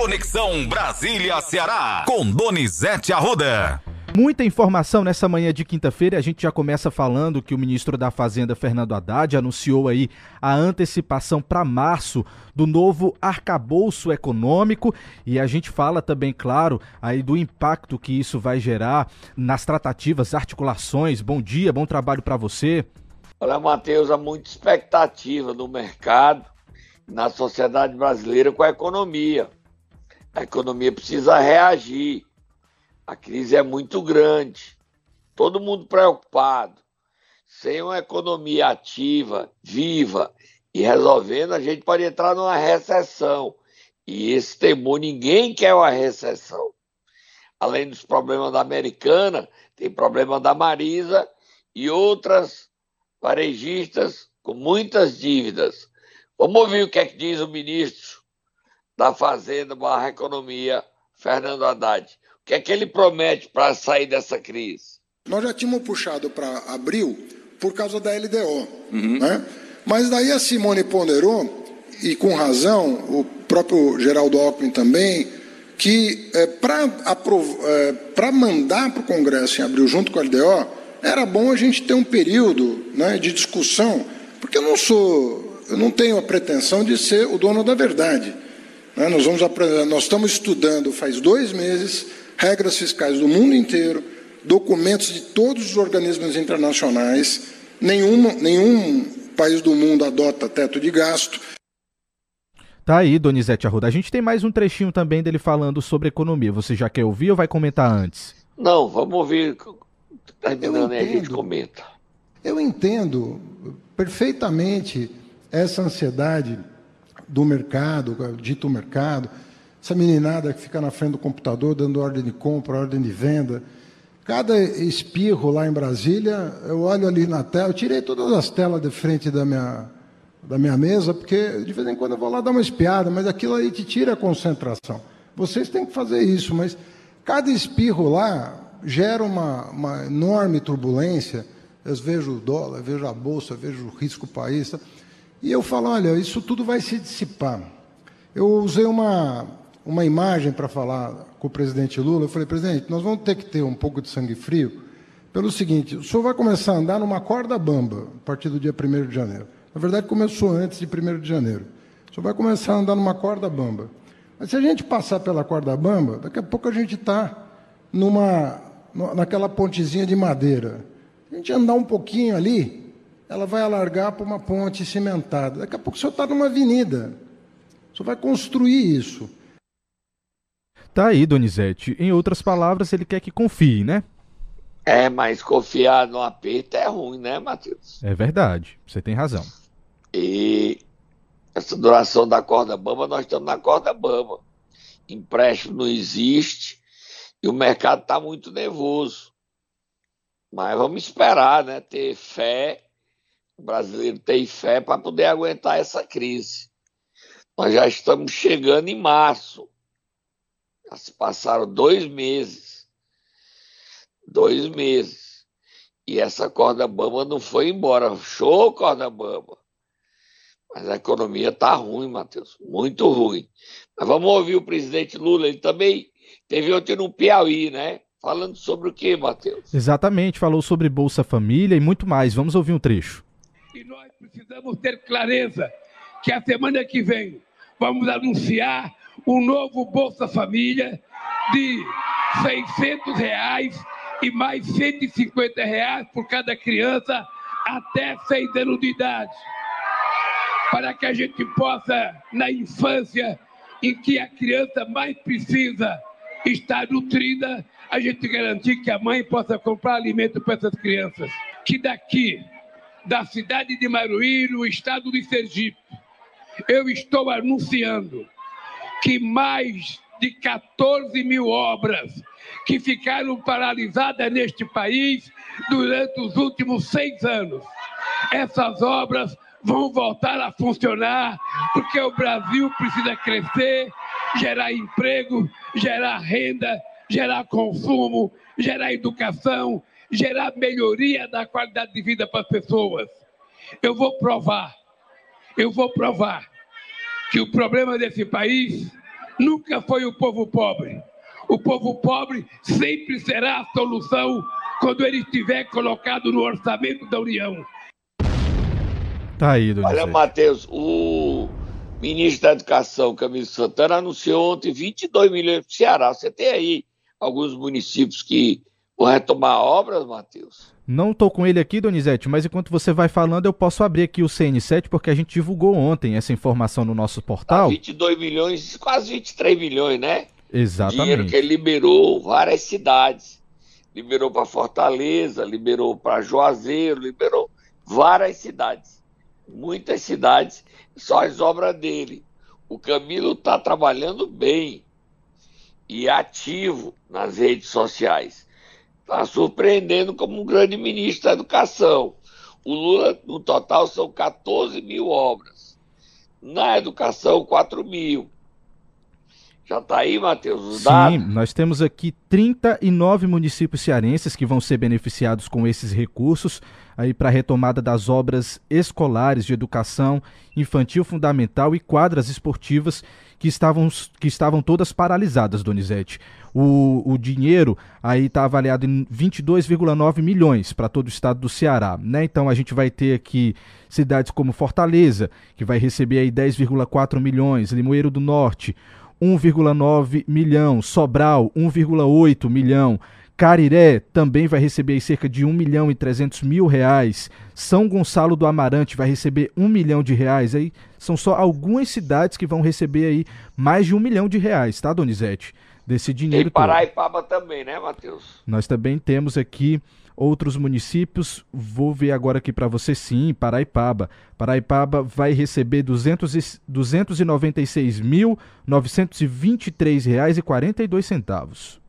Conexão Brasília-Ceará, com Donizete Arruda. Muita informação nessa manhã de quinta-feira. A gente já começa falando que o ministro da Fazenda, Fernando Haddad, anunciou aí a antecipação para março do novo arcabouço econômico e a gente fala também, claro, aí do impacto que isso vai gerar nas tratativas, articulações. Bom dia, bom trabalho para você. Olha, Matheus, há muita expectativa no mercado, na sociedade brasileira com a economia. A economia precisa reagir a crise é muito grande, todo mundo preocupado. Sem uma economia ativa, viva e resolvendo, a gente pode entrar numa recessão. E esse temor, ninguém quer uma recessão. Além dos problemas da Americana, tem problema da Marisa e outras varejistas com muitas dívidas. Vamos ouvir o que é que diz o ministro da Fazenda barra Economia, Fernando Haddad que é que ele promete para sair dessa crise? Nós já tínhamos puxado para abril por causa da LDO. Uhum. Né? Mas daí a Simone ponderou, e com razão, o próprio Geraldo Alckmin também, que é, para é, mandar para o Congresso em abril junto com a LDO, era bom a gente ter um período né, de discussão, porque eu não sou, eu não tenho a pretensão de ser o dono da verdade. Né? Nós, vamos, nós estamos estudando faz dois meses regras fiscais do mundo inteiro, documentos de todos os organismos internacionais. Nenhuma, nenhum país do mundo adota teto de gasto. Tá aí, Donizete Arruda. A gente tem mais um trechinho também dele falando sobre economia. Você já quer ouvir ou vai comentar antes? Não, vamos ouvir. Terminando aí, a gente comenta. Eu entendo perfeitamente essa ansiedade do mercado, dito mercado, essa meninada que fica na frente do computador dando ordem de compra, ordem de venda. Cada espirro lá em Brasília, eu olho ali na tela, eu tirei todas as telas de frente da minha, da minha mesa, porque de vez em quando eu vou lá dar uma espiada, mas aquilo aí te tira a concentração. Vocês têm que fazer isso, mas cada espirro lá gera uma, uma enorme turbulência. Eu vejo o dólar, vejo a bolsa, vejo o risco país. E eu falo, olha, isso tudo vai se dissipar. Eu usei uma, uma imagem para falar com o presidente Lula. Eu falei, presidente, nós vamos ter que ter um pouco de sangue frio, pelo seguinte: o senhor vai começar a andar numa corda bamba a partir do dia 1 de janeiro. Na verdade, começou antes de 1 de janeiro. O senhor vai começar a andar numa corda bamba. Mas se a gente passar pela corda bamba, daqui a pouco a gente está numa, naquela pontezinha de madeira. A gente andar um pouquinho ali, ela vai alargar para uma ponte cimentada. Daqui a pouco o senhor está numa avenida. O senhor vai construir isso. Tá aí, Donizete. Em outras palavras, ele quer que confie, né? É, mas confiar no aperto é ruim, né, Matheus? É verdade, você tem razão. E essa duração da corda bamba, nós estamos na corda bamba. Empréstimo não existe e o mercado está muito nervoso. Mas vamos esperar, né? Ter fé. O brasileiro tem fé para poder aguentar essa crise. Nós já estamos chegando em março. Já se passaram dois meses. Dois meses. E essa corda bamba não foi embora. Show, corda bamba. Mas a economia está ruim, Matheus. Muito ruim. Mas vamos ouvir o presidente Lula. Ele também teve ontem no Piauí, né? Falando sobre o que, Matheus? Exatamente, falou sobre Bolsa Família e muito mais. Vamos ouvir um trecho. E nós precisamos ter clareza que a semana que vem vamos anunciar um novo Bolsa Família de 600 reais e mais 150 reais por cada criança até seis anos de idade, para que a gente possa, na infância, em que a criança mais precisa estar nutrida, a gente garantir que a mãe possa comprar alimento para essas crianças. Que daqui, da cidade de Maruí, no estado de Sergipe, eu estou anunciando que mais de 14 mil obras que ficaram paralisadas neste país durante os últimos seis anos. Essas obras vão voltar a funcionar porque o Brasil precisa crescer, gerar emprego, gerar renda, gerar consumo, gerar educação, gerar melhoria da qualidade de vida para as pessoas. Eu vou provar, eu vou provar que o problema desse país nunca foi o povo pobre. O povo pobre sempre será a solução quando ele estiver colocado no orçamento da União. Tá aí. Olha, Matheus, o ministro da Educação, Camilo Santana, anunciou ontem 22 milhões para o Ceará. Você tem aí alguns municípios que vão retomar obras, Matheus? Não estou com ele aqui, Donizete, mas enquanto você vai falando, eu posso abrir aqui o CN7, porque a gente divulgou ontem essa informação no nosso portal. Tá 22 milhões, quase 23 milhões, né? Exatamente. Dinheiro que ele liberou várias cidades. Liberou para Fortaleza, liberou para Juazeiro, liberou várias cidades. Muitas cidades, só as obras dele. O Camilo está trabalhando bem e ativo nas redes sociais. Está surpreendendo como um grande ministro da educação. O Lula, no total, são 14 mil obras. Na educação, 4 mil. Já está aí, Matheus, os Sim, dados? nós temos aqui 39 municípios cearenses que vão ser beneficiados com esses recursos aí para a retomada das obras escolares de educação infantil fundamental e quadras esportivas que estavam, que estavam todas paralisadas, Donizete. O, o dinheiro aí está avaliado em 22,9 milhões para todo o estado do Ceará, né? Então a gente vai ter aqui cidades como Fortaleza, que vai receber aí 10,4 milhões, Limoeiro do Norte, 1,9 milhão, Sobral 1,8 milhão, Cariré também vai receber cerca de 1 milhão e 300 mil reais. São Gonçalo do Amarante vai receber 1 milhão de reais. Aí são só algumas cidades que vão receber aí mais de 1 milhão de reais, tá, Donizete? Desse dinheiro Tem Paraipaba todo. também, né, Matheus? Nós também temos aqui outros municípios. Vou ver agora aqui para você, sim, Paraipaba. Paraipaba vai receber R$ 296.923,42.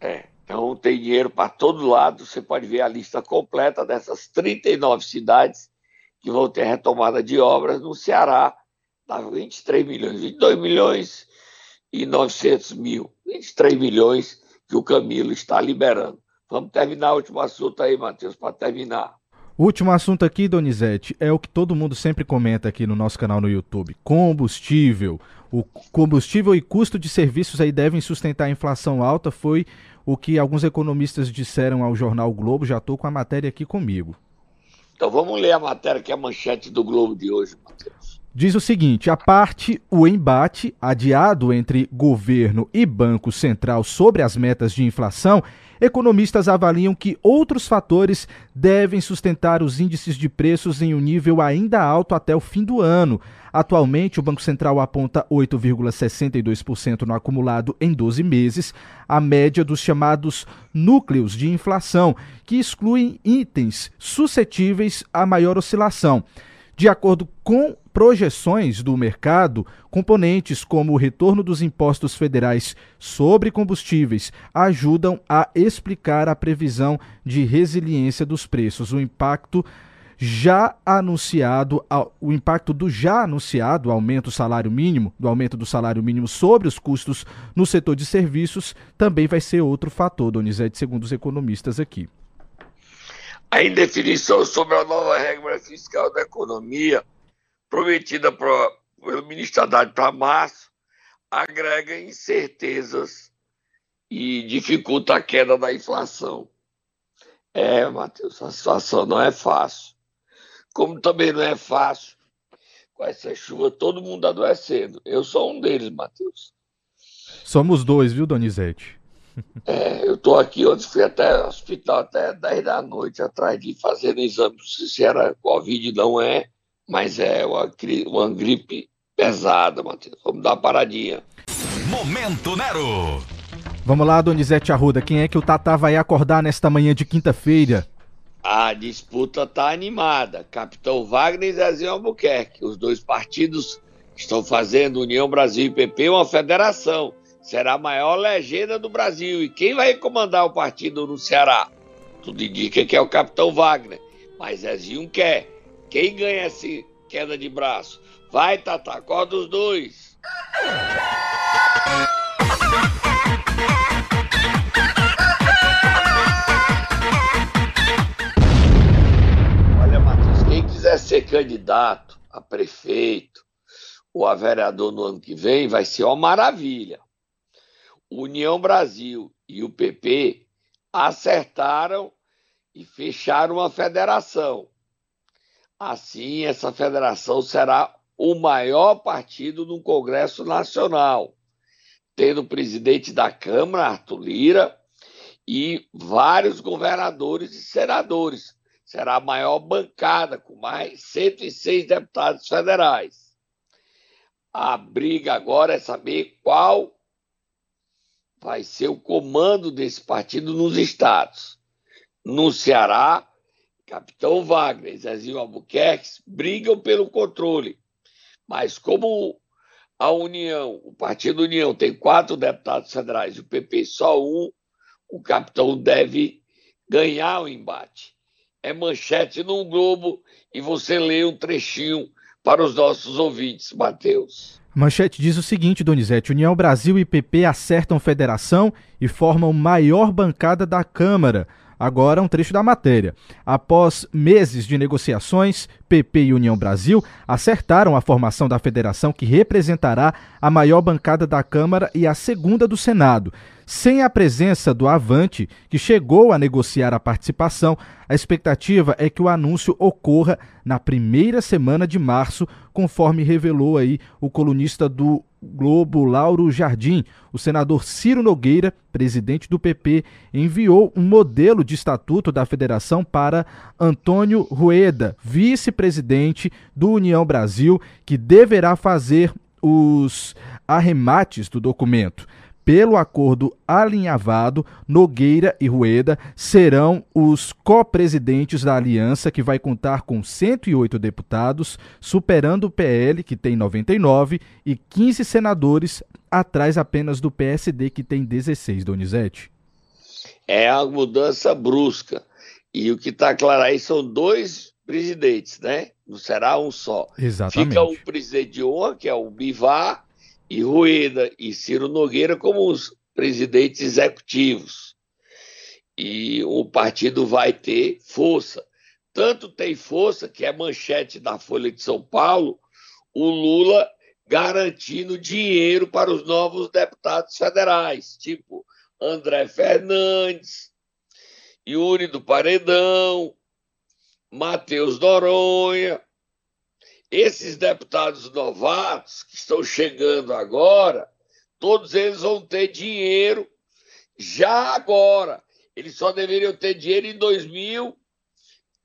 É, então tem dinheiro para todo lado. Você pode ver a lista completa dessas 39 cidades que vão ter retomada de obras no Ceará. Dá 23 milhões, 22 milhões e 900 mil. 23 milhões que o Camilo está liberando. Vamos terminar o último assunto aí, Matheus, para terminar. O último assunto aqui, Donizete, é o que todo mundo sempre comenta aqui no nosso canal no YouTube: combustível. O combustível e custo de serviços aí devem sustentar a inflação alta, foi o que alguns economistas disseram ao jornal Globo. Já estou com a matéria aqui comigo. Então vamos ler a matéria que é a manchete do Globo de hoje, Matheus. Diz o seguinte: a parte o embate adiado entre governo e Banco Central sobre as metas de inflação economistas avaliam que outros fatores devem sustentar os índices de preços em um nível ainda alto até o fim do ano. Atualmente, o Banco Central aponta 8,62% no acumulado em 12 meses, a média dos chamados núcleos de inflação, que excluem itens suscetíveis a maior oscilação. De acordo com projeções do mercado, componentes como o retorno dos impostos federais sobre combustíveis ajudam a explicar a previsão de resiliência dos preços. O impacto já anunciado, o impacto do já anunciado aumento do salário mínimo, do aumento do salário mínimo sobre os custos no setor de serviços, também vai ser outro fator, Donizete, segundo os economistas aqui. A indefinição sobre a nova regra fiscal da economia prometida pro, pelo ministro Haddad para março, agrega incertezas e dificulta a queda da inflação. É, Matheus, a situação não é fácil. Como também não é fácil com essa chuva, todo mundo adoecendo. Eu sou um deles, Matheus. Somos dois, viu, Donizete? É, eu estou aqui, ontem fui até o hospital até 10 da noite atrás de fazer exame se era Covid, não é mas é uma, uma gripe pesada, Matheus. Vamos dar uma paradinha. Momento Nero. Vamos lá, Donizete Arruda. Quem é que o Tatá vai acordar nesta manhã de quinta-feira? A disputa está animada. Capitão Wagner e Zezinho Albuquerque. Os dois partidos estão fazendo União Brasil e PP uma federação. Será a maior legenda do Brasil. E quem vai comandar o partido no Ceará? Tudo indica que é o Capitão Wagner. Mas Zezinho quer. Quem ganha essa queda de braço? Vai, Tata, acorda os dois. Olha, Matheus, quem quiser ser candidato a prefeito ou a vereador no ano que vem, vai ser uma maravilha. União Brasil e o PP acertaram e fecharam uma federação. Assim, essa federação será o maior partido no Congresso Nacional, tendo o presidente da Câmara, Arthur Lira, e vários governadores e senadores. Será a maior bancada, com mais 106 deputados federais. A briga agora é saber qual vai ser o comando desse partido nos estados. No Ceará, Capitão Wagner e Zezinho Albuquerque brigam pelo controle. Mas como a União, o Partido União tem quatro deputados federais e o PP só um, o capitão deve ganhar o embate. É manchete num Globo e você lê um trechinho para os nossos ouvintes, Matheus. Manchete diz o seguinte, Donizete: União Brasil e PP acertam federação e formam maior bancada da Câmara. Agora um trecho da matéria. Após meses de negociações, PP e União Brasil acertaram a formação da federação que representará a maior bancada da Câmara e a segunda do Senado. Sem a presença do Avante, que chegou a negociar a participação, a expectativa é que o anúncio ocorra na primeira semana de março, conforme revelou aí o colunista do Globo Lauro Jardim. O senador Ciro Nogueira, presidente do PP, enviou um modelo de estatuto da federação para Antônio Rueda, vice-presidente do União Brasil, que deverá fazer os arremates do documento. Pelo acordo alinhavado, Nogueira e Rueda serão os co-presidentes da aliança, que vai contar com 108 deputados, superando o PL, que tem 99, e 15 senadores, atrás apenas do PSD, que tem 16, Donizete. É uma mudança brusca. E o que está claro aí são dois presidentes, né? Não será um só. Exatamente. Fica um presidente de honra, que é o Bivar, e Rueda e Ciro Nogueira como os presidentes executivos. E o partido vai ter força. Tanto tem força que é manchete da Folha de São Paulo, o Lula garantindo dinheiro para os novos deputados federais, tipo André Fernandes, Yuri do Paredão, Matheus Noronha, esses deputados novatos que estão chegando agora, todos eles vão ter dinheiro já agora. Eles só deveriam ter dinheiro em 2000,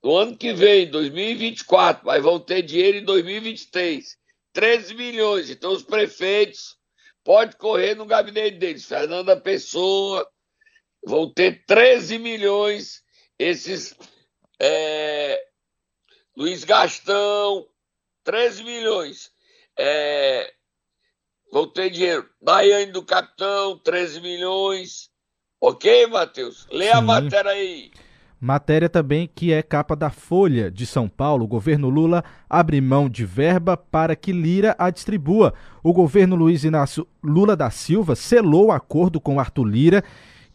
no ano que vem, 2024, mas vão ter dinheiro em 2023. 13 milhões. Então os prefeitos podem correr no gabinete deles. Fernanda Pessoa vão ter 13 milhões. Esses é, Luiz Gastão, 13 milhões. É, vão ter dinheiro. Daiane do Capitão, 13 milhões. Ok, Matheus? Lê Sim. a matéria aí. Matéria também que é capa da Folha de São Paulo. O governo Lula abre mão de verba para que Lira a distribua. O governo Luiz Inácio Lula da Silva selou o acordo com Arthur Lira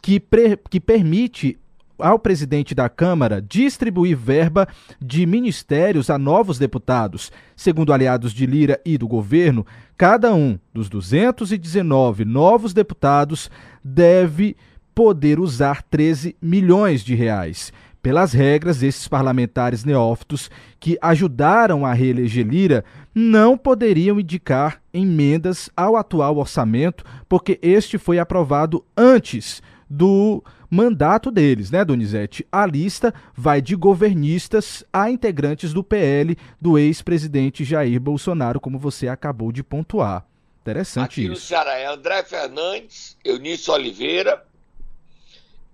que, que permite ao presidente da Câmara distribuir verba de ministérios a novos deputados. Segundo aliados de Lira e do governo, cada um dos 219 novos deputados deve poder usar 13 milhões de reais. Pelas regras, esses parlamentares neófitos que ajudaram a reeleger Lira não poderiam indicar emendas ao atual orçamento, porque este foi aprovado antes do mandato deles, né, Donizete? A lista vai de governistas a integrantes do PL do ex-presidente Jair Bolsonaro, como você acabou de pontuar. Interessante Aqui isso. no Ceará é André Fernandes, Eunício Oliveira,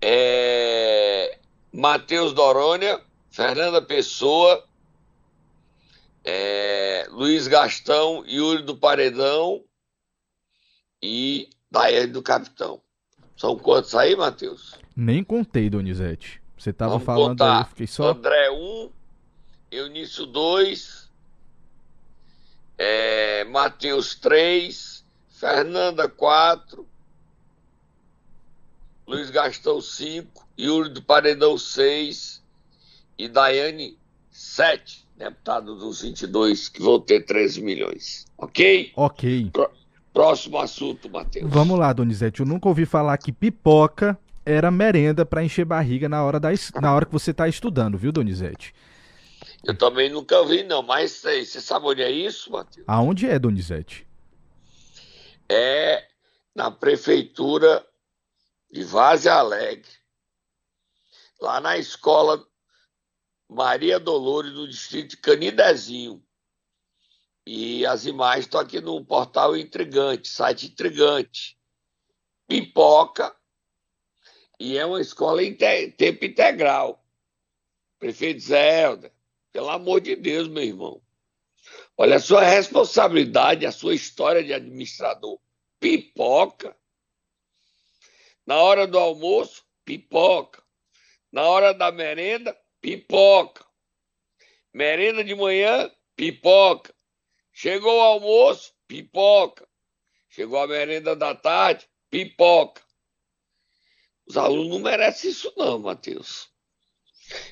é... Matheus Dorônia, Fernanda Pessoa, é... Luiz Gastão, Yuri do Paredão e Daer do Capitão. São quantos aí, Matheus? Nem contei, Donizete. Você estava falando contar. aí, fiquei só. André 1, Eunício 2, é, Matheus 3, Fernanda 4, Luiz Gastão 5, Yuri do Paredão 6 e Daiane 7. deputado dos 22, que vão ter 13 milhões. Ok? Ok. Próximo assunto, Matheus. Vamos lá, Donizete. Eu nunca ouvi falar que pipoca era merenda para encher barriga na hora, da, na hora que você está estudando, viu, Donizete? Eu também nunca ouvi, não, mas você sabe onde é isso, Matheus? Aonde é, Donizete? É na prefeitura de Vaze Alegre, lá na escola Maria Dolores, no distrito de Canidezinho. E as imagens estão aqui no portal Intrigante, site Intrigante. Pipoca, e é uma escola em tempo integral. Prefeito Zé pelo amor de Deus, meu irmão. Olha a sua responsabilidade, a sua história de administrador. Pipoca. Na hora do almoço, pipoca. Na hora da merenda, pipoca. Merenda de manhã, pipoca. Chegou o almoço, pipoca. Chegou a merenda da tarde, pipoca. Os alunos não merecem isso, não, Matheus.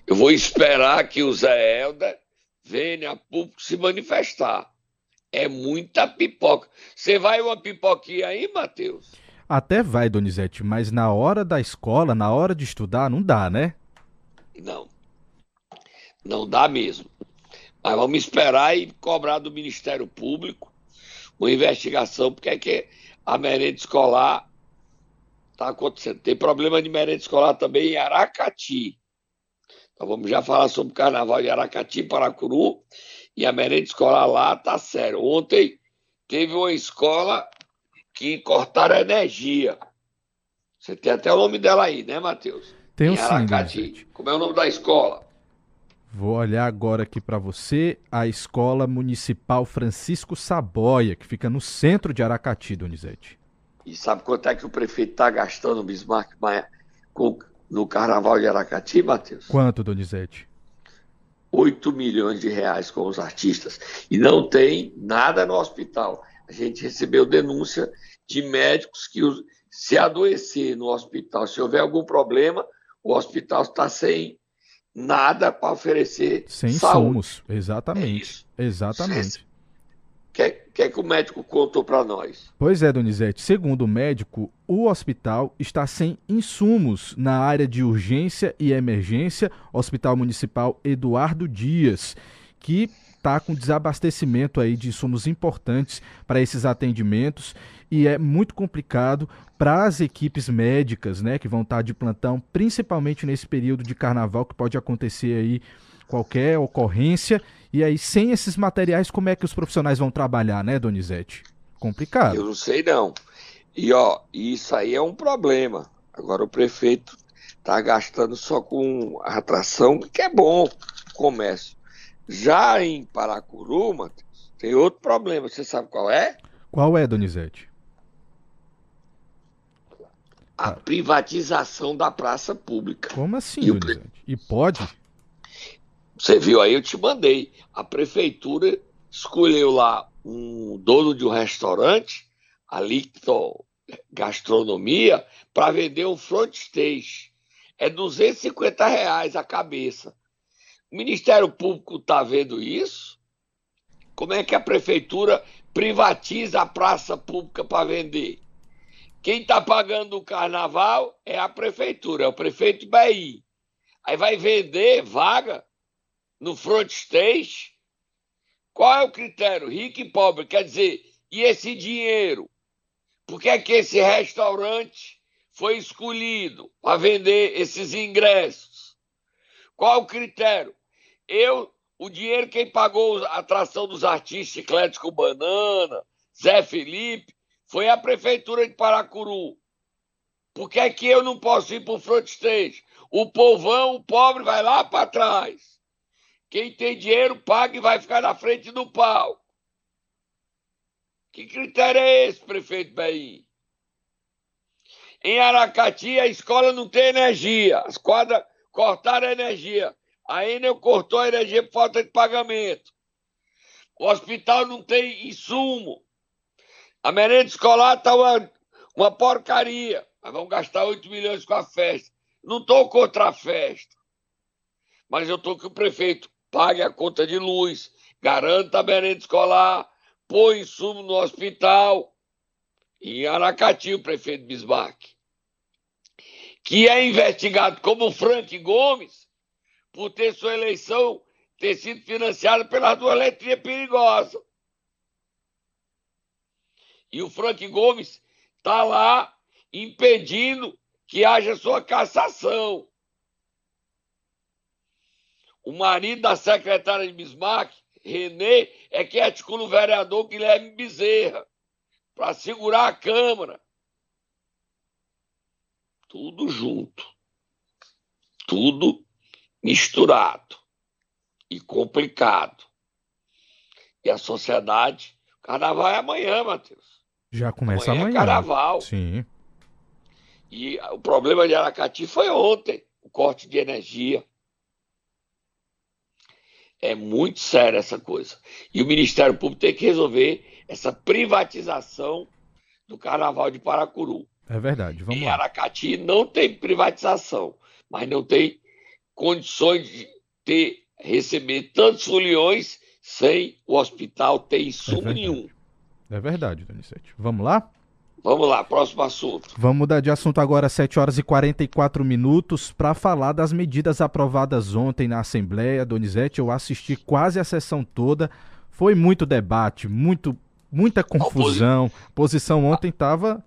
Eu vou esperar que o Zé Helder venha a público se manifestar. É muita pipoca. Você vai uma pipoquinha aí, Matheus? Até vai, Donizete, mas na hora da escola, na hora de estudar, não dá, né? Não. Não dá mesmo. Mas vamos esperar e cobrar do Ministério Público uma investigação, porque é que a merenda escolar está acontecendo. Tem problema de merenda escolar também em Aracati. Então vamos já falar sobre o carnaval de Aracati, Paracuru, e a merenda escolar lá tá sério. Ontem teve uma escola que cortaram a energia. Você tem até o nome dela aí, né, Matheus? Tenho sim. Como é o nome da escola? Vou olhar agora aqui para você a Escola Municipal Francisco Saboia, que fica no centro de Aracati, Donizete. E sabe quanto é que o prefeito está gastando Bismarck Maia com, no Carnaval de Aracati, Matheus? Quanto, Donizete? 8 milhões de reais com os artistas. E não tem nada no hospital. A gente recebeu denúncia de médicos que se adoecer no hospital, se houver algum problema, o hospital está sem nada para oferecer Sem saúde. insumos, exatamente. É exatamente. O que, que, que o médico contou para nós? Pois é, Donizete. Segundo o médico, o hospital está sem insumos na área de urgência e emergência, Hospital Municipal Eduardo Dias, que está com desabastecimento aí de insumos importantes para esses atendimentos e é muito complicado para as equipes médicas, né, que vão estar tá de plantão, principalmente nesse período de carnaval que pode acontecer aí qualquer ocorrência. E aí, sem esses materiais, como é que os profissionais vão trabalhar, né, Donizete? Complicado. Eu não sei não. E ó, isso aí é um problema. Agora o prefeito está gastando só com atração, que é bom comércio. Já em Paracuru, Matheus, tem outro problema. Você sabe qual é? Qual é, Donizete? a privatização da praça pública. Como assim, e, pre... e pode? Você viu aí, eu te mandei. A prefeitura escolheu lá um dono de um restaurante, a Licto Gastronomia, para vender um front stage. É 250 reais a cabeça. O Ministério Público está vendo isso? Como é que a prefeitura privatiza a praça pública para vender? Quem está pagando o carnaval é a prefeitura, é o prefeito Bahia. Aí vai vender vaga no front stage. Qual é o critério? Rico e pobre. Quer dizer, e esse dinheiro? Por que é que esse restaurante foi escolhido para vender esses ingressos? Qual o critério? Eu, o dinheiro quem pagou a atração dos artistas Chiclete com Banana, Zé Felipe, foi a prefeitura de Paracuru. Por que é que eu não posso ir para o front stage? O povão, o pobre, vai lá para trás. Quem tem dinheiro paga e vai ficar na frente do palco. Que critério é esse, prefeito Bahia? Em Aracati, a escola não tem energia. As quadras cortaram a energia. A Enel cortou a energia por falta de pagamento. O hospital não tem insumo. A merenda escolar está uma, uma porcaria. Mas vamos gastar 8 milhões com a festa. Não estou contra a festa. Mas eu estou que o prefeito pague a conta de luz, garanta a merenda escolar, põe insumo no hospital. Em Aracati, o prefeito Bismarck, que é investigado como Frank Gomes por ter sua eleição ter sido financiada pelas duas letrinhas perigosas. E o Frank Gomes está lá impedindo que haja sua cassação. O marido da secretária de Bismarck, Renê, é que articula o vereador Guilherme Bezerra para segurar a Câmara. Tudo junto. Tudo misturado e complicado. E a sociedade. Carnaval é amanhã, Matheus. Já começa amanhã. É amanhã. É carnaval. Sim. E o problema de Aracati foi ontem o corte de energia. É muito sério essa coisa. E o Ministério Público tem que resolver essa privatização do Carnaval de Paracuru. É verdade, vamos em lá. Aracati não tem privatização, mas não tem condições de ter, receber tantos foliões sem o hospital ter insumo é nenhum. É verdade, Donizete. Vamos lá? Vamos lá, próximo assunto. Vamos mudar de assunto agora, 7 horas e 44 minutos, para falar das medidas aprovadas ontem na Assembleia. Donizete, eu assisti quase a sessão toda. Foi muito debate, muito, muita confusão. A posição ontem estava.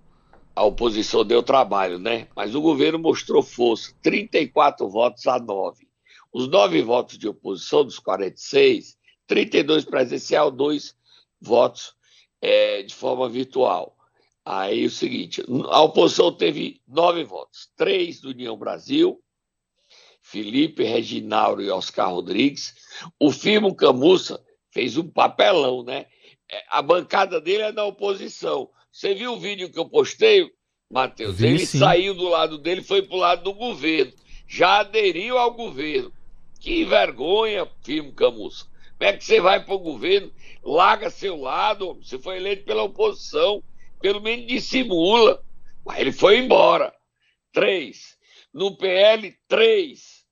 A oposição deu trabalho, né? Mas o governo mostrou força: 34 votos a 9. Os nove votos de oposição, dos 46, 32 presencial, dois votos é, de forma virtual. Aí o seguinte: a oposição teve nove votos, três do União Brasil, Felipe, Reginaldo e Oscar Rodrigues. O Firmo Camussa fez um papelão, né? É, a bancada dele é da oposição. Você viu o vídeo que eu postei, Matheus? Ele sim. saiu do lado dele foi para o lado do governo. Já aderiu ao governo. Que vergonha, Firmo Camussa. Como é que você vai para o governo, larga seu lado, você foi eleito pela oposição pelo menos dissimula. Mas ele foi embora. Três. No PL, três.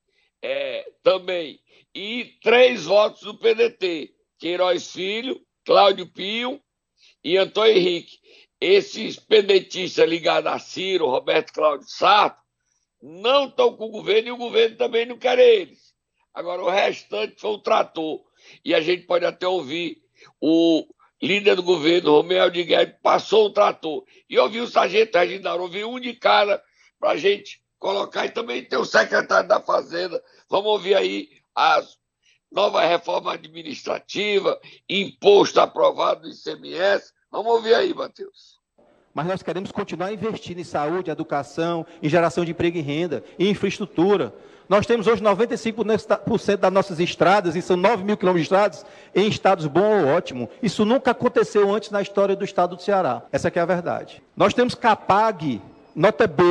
É, também. E três votos do PDT. Queiroz Filho, Cláudio Pio e Antônio Henrique. Esses pedetistas ligados a Ciro, Roberto Cláudio Sarto, não estão com o governo e o governo também não quer eles. Agora, o restante foi o trator. E a gente pode até ouvir o líder do governo, Romeu de Guedes, passou o trator. E eu vi o sargento Reginaldo, eu vi um de cara para a gente colocar. E também tem o secretário da Fazenda. Vamos ouvir aí as nova reforma administrativa, imposto aprovado do ICMS. Vamos ouvir aí, Matheus. Mas nós queremos continuar investindo em saúde, educação, em geração de emprego e renda, em infraestrutura. Nós temos hoje 95% das nossas estradas, e são 9 mil quilômetros de estradas, em estados bom ou ótimo. Isso nunca aconteceu antes na história do estado do Ceará. Essa é a verdade. Nós temos CAPAG, nota B,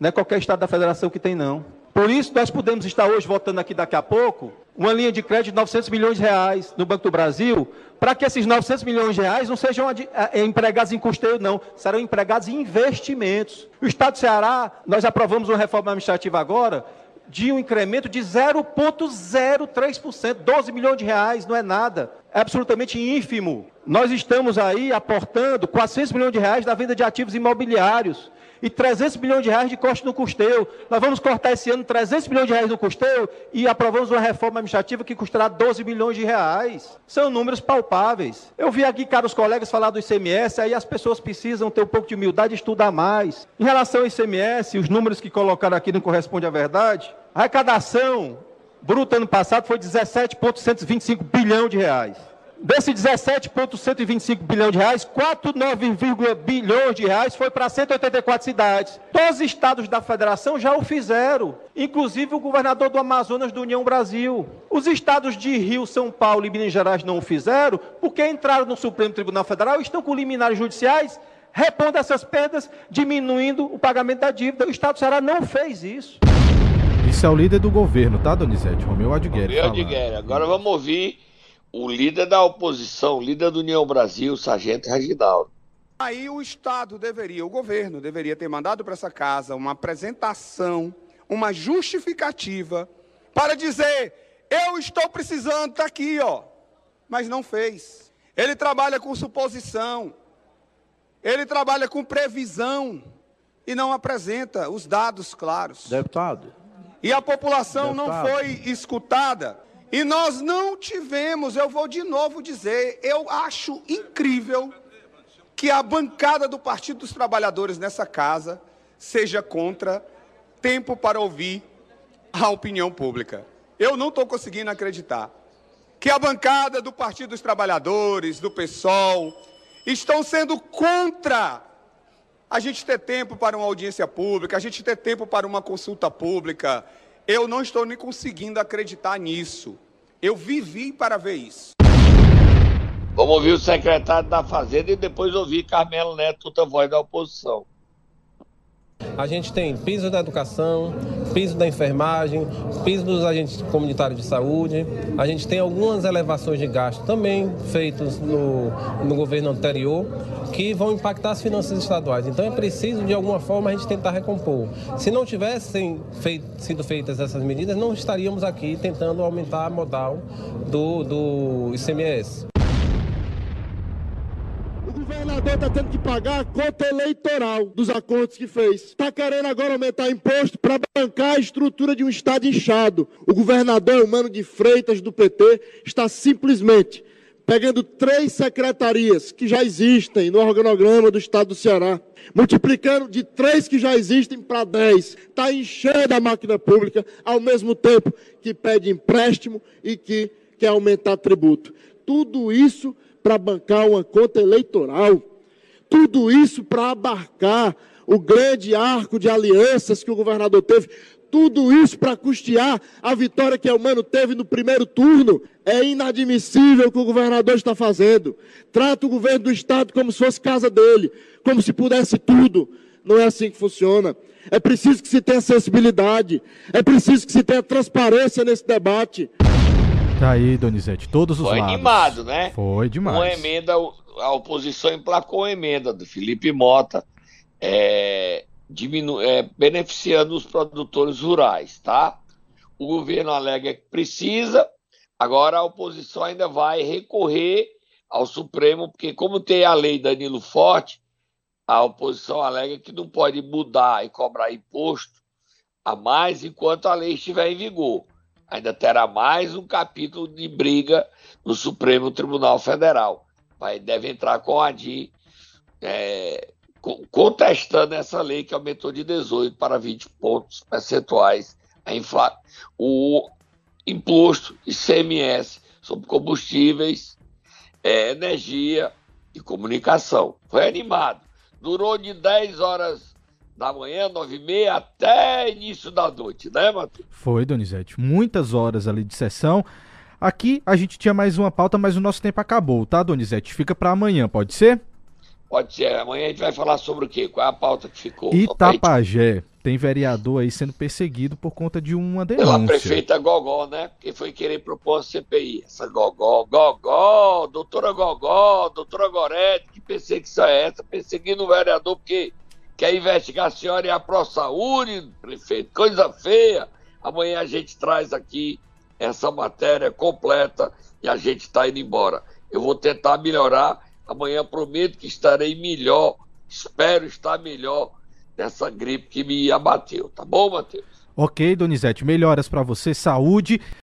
não é qualquer estado da federação que tem, não. Por isso, nós podemos estar hoje votando aqui daqui a pouco uma linha de crédito de 900 milhões de reais no Banco do Brasil, para que esses 900 milhões de reais não sejam empregados em custeio, não, serão empregados em investimentos. O Estado do Ceará, nós aprovamos uma reforma administrativa agora, de um incremento de 0,03%, 12 milhões de reais, não é nada, é absolutamente ínfimo. Nós estamos aí aportando 400 milhões de reais na venda de ativos imobiliários e 300 milhões de reais de custo no custeio. Nós vamos cortar esse ano 300 milhões de reais no custeio e aprovamos uma reforma administrativa que custará 12 milhões de reais. São números palpáveis. Eu vi aqui, caros colegas, falar do ICMS, aí as pessoas precisam ter um pouco de humildade e estudar mais. Em relação ao ICMS, os números que colocaram aqui não correspondem à verdade. A arrecadação bruta ano passado foi 17,125 bilhão de reais. Desse 17,125 bilhão de reais, 4,9 bilhões de reais foi para 184 cidades. Todos os estados da federação já o fizeram, inclusive o governador do Amazonas do União Brasil. Os estados de Rio, São Paulo e Minas Gerais não o fizeram porque entraram no Supremo Tribunal Federal e estão com liminares judiciais repondo essas perdas, diminuindo o pagamento da dívida. O estado do Ceará não fez isso. Isso é o líder do governo, tá, Donizete? Romeu Adgueri. Romeu Adgueri. Agora vamos ouvir o líder da oposição, o líder do União Brasil, o Sargento Reginaldo. Aí o Estado deveria, o governo deveria ter mandado para essa casa uma apresentação, uma justificativa para dizer Eu estou precisando, está aqui, ó. Mas não fez. Ele trabalha com suposição. Ele trabalha com previsão e não apresenta os dados claros. Deputado. E a população Deputado. não foi escutada. E nós não tivemos, eu vou de novo dizer, eu acho incrível que a bancada do Partido dos Trabalhadores nessa casa seja contra tempo para ouvir a opinião pública. Eu não estou conseguindo acreditar que a bancada do Partido dos Trabalhadores, do PSOL, estão sendo contra a gente ter tempo para uma audiência pública, a gente ter tempo para uma consulta pública. Eu não estou nem conseguindo acreditar nisso. Eu vivi para ver isso. Vamos ouvir o secretário da Fazenda e depois ouvir Carmelo Neto, outra voz da oposição. A gente tem piso da educação, piso da enfermagem, piso dos agentes comunitários de saúde. A gente tem algumas elevações de gasto também feitos no, no governo anterior que vão impactar as finanças estaduais. Então é preciso, de alguma forma, a gente tentar recompor. Se não tivessem feito, sido feitas essas medidas, não estaríamos aqui tentando aumentar a modal do, do ICMS governador está tendo que pagar a conta eleitoral dos acordos que fez. Está querendo agora aumentar imposto para bancar a estrutura de um Estado inchado. O governador Humano de Freitas, do PT, está simplesmente pegando três secretarias que já existem no organograma do Estado do Ceará, multiplicando de três que já existem para dez. Está enchendo a máquina pública ao mesmo tempo que pede empréstimo e que quer aumentar tributo. Tudo isso para bancar uma conta eleitoral. Tudo isso para abarcar o grande arco de alianças que o governador teve. Tudo isso para custear a vitória que o Mano teve no primeiro turno. É inadmissível o que o governador está fazendo. Trata o governo do Estado como se fosse casa dele, como se pudesse tudo. Não é assim que funciona. É preciso que se tenha sensibilidade. É preciso que se tenha transparência nesse debate. Tá aí, Donizete, todos os Foi lados. animado, né? Foi demais. Uma emenda, a oposição emplacou a emenda do Felipe Mota, é, diminu é, beneficiando os produtores rurais, tá? O governo alega que precisa, agora a oposição ainda vai recorrer ao Supremo, porque como tem a lei Danilo Forte, a oposição alega que não pode mudar e cobrar imposto a mais enquanto a lei estiver em vigor ainda terá mais um capítulo de briga no Supremo Tribunal Federal. Vai, deve entrar com a DI é, contestando essa lei que aumentou de 18 para 20 pontos percentuais a infla... o imposto ICMS sobre combustíveis, é, energia e comunicação. Foi animado. Durou de 10 horas da manhã, nove e meia, até início da noite, né, Matheus? Foi, Donizete. Muitas horas ali de sessão. Aqui a gente tinha mais uma pauta, mas o nosso tempo acabou, tá, Donizete? Fica para amanhã, pode ser? Pode ser. Amanhã a gente vai falar sobre o quê? Qual é a pauta que ficou? Itapajé. Tem vereador aí sendo perseguido por conta de uma denúncia. Pela prefeita Gogó, né? Porque foi querer propor a CPI. Essa Gogó, Gogó, doutora Gogó, doutora Gorete, que perseguição é essa? Perseguindo o vereador porque Quer investigar a senhora e a ProSaúde, prefeito? Coisa feia. Amanhã a gente traz aqui essa matéria completa e a gente está indo embora. Eu vou tentar melhorar. Amanhã prometo que estarei melhor. Espero estar melhor dessa gripe que me abateu. Tá bom, Matheus? Ok, Donizete. Melhoras para você, saúde.